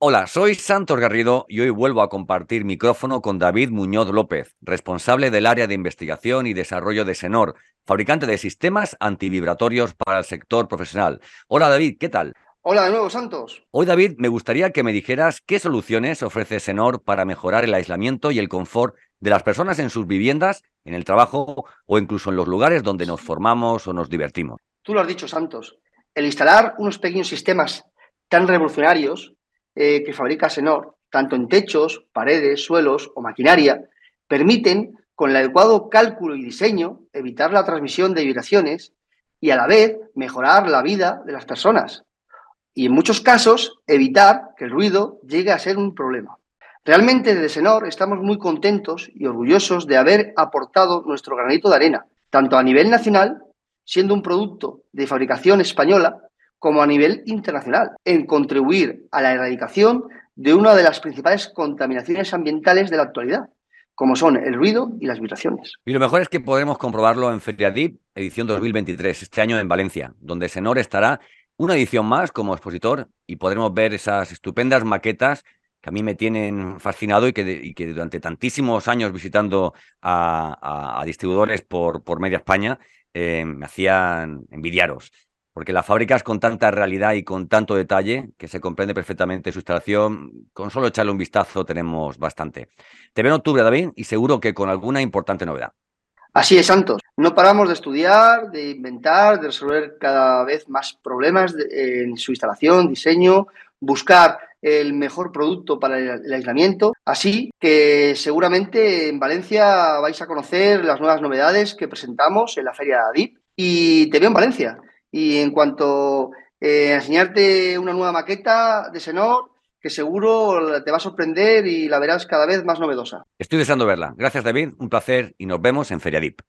Hola, soy Santos Garrido y hoy vuelvo a compartir micrófono con David Muñoz López, responsable del área de investigación y desarrollo de Senor, fabricante de sistemas antivibratorios para el sector profesional. Hola David, ¿qué tal? Hola de nuevo, Santos. Hoy David, me gustaría que me dijeras qué soluciones ofrece Senor para mejorar el aislamiento y el confort de las personas en sus viviendas, en el trabajo o incluso en los lugares donde nos formamos o nos divertimos. Tú lo has dicho, Santos. El instalar unos pequeños sistemas tan revolucionarios eh, que fabrica Senor, tanto en techos, paredes, suelos o maquinaria, permiten, con el adecuado cálculo y diseño, evitar la transmisión de vibraciones y a la vez mejorar la vida de las personas. Y en muchos casos, evitar que el ruido llegue a ser un problema. Realmente desde Senor estamos muy contentos y orgullosos de haber aportado nuestro granito de arena, tanto a nivel nacional, siendo un producto de fabricación española, como a nivel internacional, en contribuir a la erradicación de una de las principales contaminaciones ambientales de la actualidad, como son el ruido y las vibraciones. Y lo mejor es que podremos comprobarlo en FeriaDip, edición 2023, este año en Valencia, donde Senor estará una edición más como expositor y podremos ver esas estupendas maquetas que a mí me tienen fascinado y que, durante tantísimos años visitando a, distribuidores por, por media España eh, me hacían envidiaros porque las fábricas con tanta realidad y con tanto detalle, que se comprende perfectamente su instalación, con solo echarle un vistazo tenemos bastante. Te veo en octubre, David, y seguro que con alguna importante novedad. Así es, Santos. No paramos de estudiar, de inventar, de resolver cada vez más problemas en su instalación, diseño, buscar el mejor producto para el aislamiento. Así que seguramente en Valencia vais a conocer las nuevas novedades que presentamos en la feria DIP. Y te veo en Valencia. Y en cuanto eh, a enseñarte una nueva maqueta de Senor, que seguro te va a sorprender y la verás cada vez más novedosa. Estoy deseando verla. Gracias, David. Un placer y nos vemos en Feriadip.